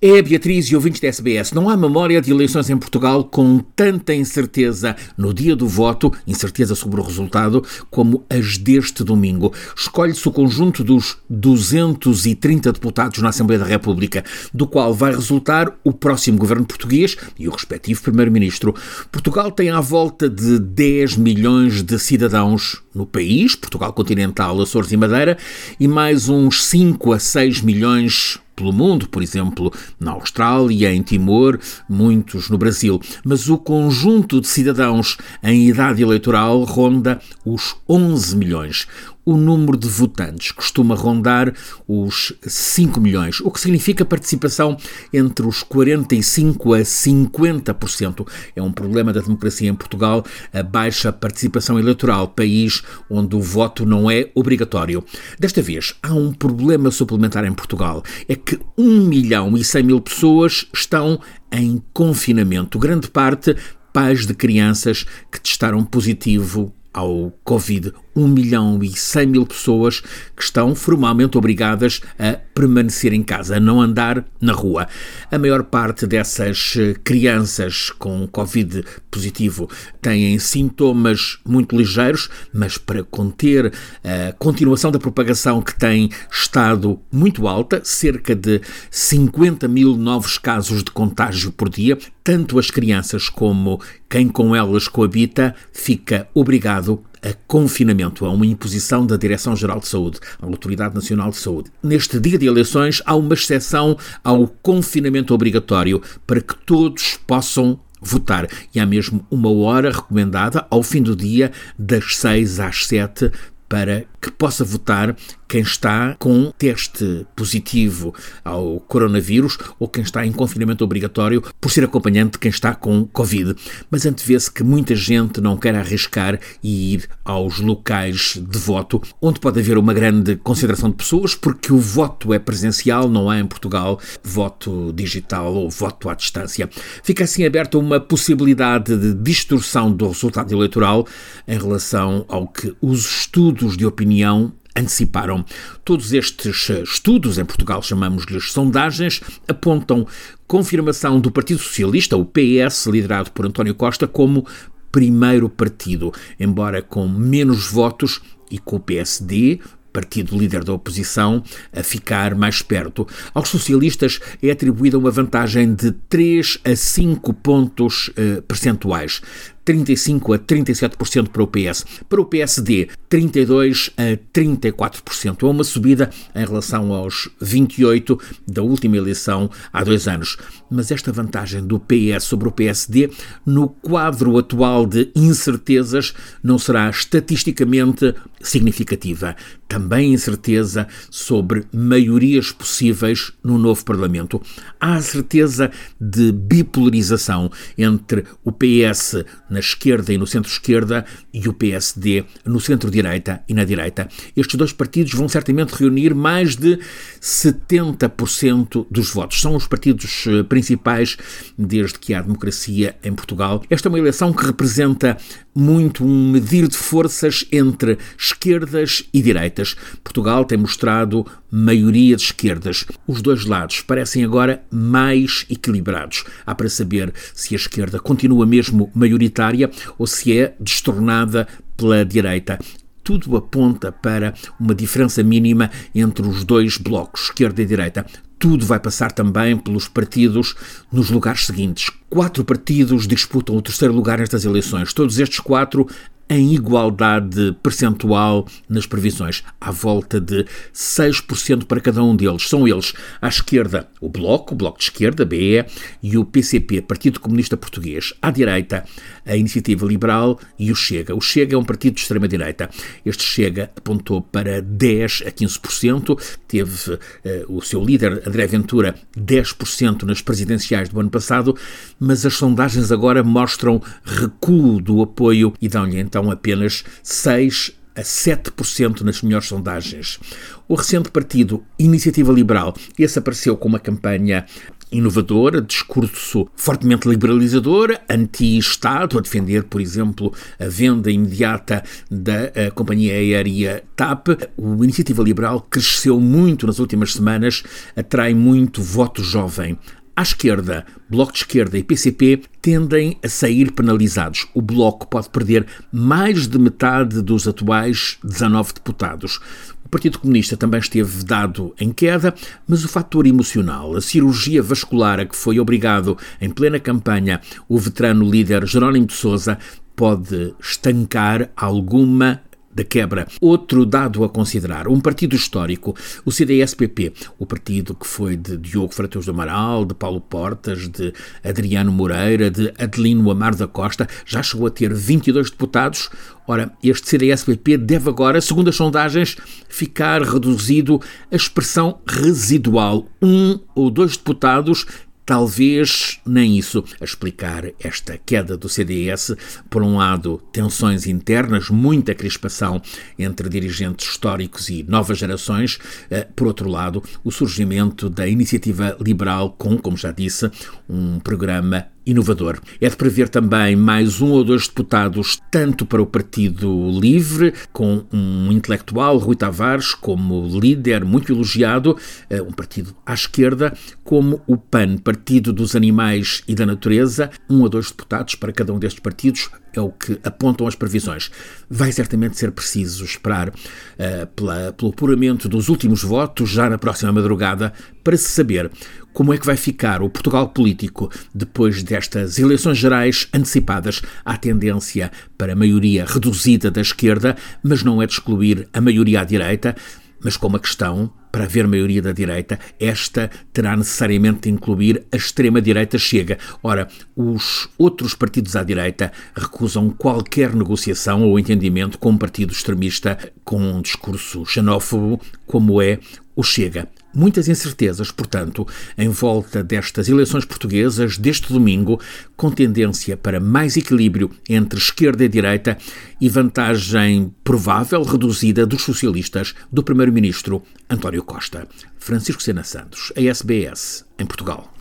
É, Beatriz e ouvintes da SBS, não há memória de eleições em Portugal com tanta incerteza no dia do voto, incerteza sobre o resultado, como as deste domingo. Escolhe-se o conjunto dos 230 deputados na Assembleia da República, do qual vai resultar o próximo governo português e o respectivo primeiro-ministro. Portugal tem à volta de 10 milhões de cidadãos no país, Portugal continental, Açores e Madeira, e mais uns 5 a 6 milhões pelo mundo, por exemplo, na Austrália, em Timor, muitos no Brasil. Mas o conjunto de cidadãos em idade eleitoral ronda os 11 milhões o número de votantes costuma rondar os 5 milhões, o que significa participação entre os 45% a 50%. É um problema da democracia em Portugal, a baixa participação eleitoral, país onde o voto não é obrigatório. Desta vez, há um problema suplementar em Portugal: é que 1 milhão e 100 mil pessoas estão em confinamento, grande parte pais de crianças que testaram positivo ao Covid. 1 milhão e 100 mil pessoas que estão formalmente obrigadas a permanecer em casa, a não andar na rua. A maior parte dessas crianças com Covid positivo têm sintomas muito ligeiros, mas para conter a continuação da propagação que tem estado muito alta, cerca de 50 mil novos casos de contágio por dia, tanto as crianças como quem com elas coabita fica obrigado a confinamento, a uma imposição da Direção-Geral de Saúde, a Autoridade Nacional de Saúde. Neste dia de eleições, há uma exceção ao confinamento obrigatório para que todos possam votar. E há mesmo uma hora recomendada ao fim do dia, das 6 às 7, para que possa votar quem está com teste positivo ao coronavírus ou quem está em confinamento obrigatório por ser acompanhante de quem está com Covid. Mas antevê-se que muita gente não quer arriscar e ir aos locais de voto, onde pode haver uma grande concentração de pessoas, porque o voto é presencial, não há em Portugal voto digital ou voto à distância. Fica assim aberta uma possibilidade de distorção do resultado eleitoral em relação ao que os estudos de opinião anteciparam. Todos estes eh, estudos, em Portugal chamamos-lhes sondagens, apontam confirmação do Partido Socialista, o PS, liderado por António Costa, como primeiro partido, embora com menos votos e com o PSD, partido líder da oposição, a ficar mais perto. Aos socialistas é atribuída uma vantagem de 3 a 5 pontos eh, percentuais. 35 a 37% para o PS. Para o PSD, 32 a 34%. É uma subida em relação aos 28 da última eleição há dois anos. Mas esta vantagem do PS sobre o PSD, no quadro atual de incertezas, não será estatisticamente significativa. Também incerteza sobre maiorias possíveis no novo Parlamento. Há a certeza de bipolarização entre o PS na esquerda e no centro-esquerda e o PSD no centro-direita e na direita. Estes dois partidos vão certamente reunir mais de 70% dos votos. São os partidos eh, principais desde que há democracia em Portugal. Esta é uma eleição que representa muito um medir de forças entre esquerdas e direitas. Portugal tem mostrado maioria de esquerdas. Os dois lados parecem agora mais equilibrados. Há para saber se a esquerda continua mesmo maioritária ou se é destornada pela direita tudo aponta para uma diferença mínima entre os dois blocos, esquerda e direita. Tudo vai passar também pelos partidos nos lugares seguintes. Quatro partidos disputam o terceiro lugar nestas eleições. Todos estes quatro em igualdade percentual nas previsões, à volta de 6% para cada um deles. São eles, à esquerda, o Bloco, o Bloco de Esquerda, BE, e o PCP, Partido Comunista Português. À direita, a Iniciativa Liberal e o Chega. O Chega é um partido de extrema-direita. Este Chega apontou para 10% a 15%, teve uh, o seu líder, André Ventura, 10% nas presidenciais do ano passado, mas as sondagens agora mostram recuo do apoio e dão-lhe então estão apenas 6 a 7% nas melhores sondagens. O recente partido Iniciativa Liberal, esse apareceu com uma campanha inovadora, discurso fortemente liberalizador, anti-Estado, a defender, por exemplo, a venda imediata da eh, companhia aérea TAP. A Iniciativa Liberal cresceu muito nas últimas semanas, atrai muito voto jovem. À esquerda, Bloco de Esquerda e PCP tendem a sair penalizados. O Bloco pode perder mais de metade dos atuais 19 deputados. O Partido Comunista também esteve vedado em queda, mas o fator emocional, a cirurgia vascular a que foi obrigado em plena campanha o veterano líder Jerónimo de Sousa, pode estancar alguma da quebra. Outro dado a considerar, um partido histórico, o CDS-PP, o partido que foi de Diogo Freitas do Amaral, de Paulo Portas, de Adriano Moreira, de Adelino Amar da Costa, já chegou a ter 22 deputados. Ora, este CDS-PP deve agora, segundo as sondagens, ficar reduzido a expressão residual. Um ou dois deputados Talvez nem isso a explicar esta queda do CDS. Por um lado, tensões internas, muita crispação entre dirigentes históricos e novas gerações. Eh, por outro lado, o surgimento da iniciativa liberal com, como já disse, um programa inovador. É de prever também mais um ou dois deputados, tanto para o Partido Livre, com um intelectual, Rui Tavares, como líder muito elogiado, eh, um partido à esquerda, como o PAN, Partido dos Animais e da Natureza, um ou dois deputados para cada um destes partidos, é o que apontam as previsões. Vai certamente ser preciso esperar uh, pela, pelo apuramento dos últimos votos, já na próxima madrugada, para se saber como é que vai ficar o Portugal político depois destas eleições gerais antecipadas. Há tendência para maioria reduzida da esquerda, mas não é de excluir a maioria à direita mas com uma questão para haver maioria da direita, esta terá necessariamente de incluir a extrema-direita Chega. Ora, os outros partidos à direita recusam qualquer negociação ou entendimento com um partido extremista com um discurso xenófobo, como é o Chega. Muitas incertezas, portanto, em volta destas eleições portuguesas deste domingo, com tendência para mais equilíbrio entre esquerda e direita e vantagem provável reduzida dos socialistas do primeiro-ministro António Costa. Francisco Sena Santos, a SBS, em Portugal.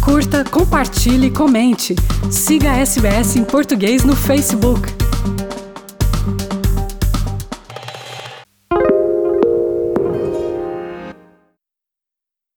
Curta, compartilhe, comente. Siga a SBS em português no Facebook.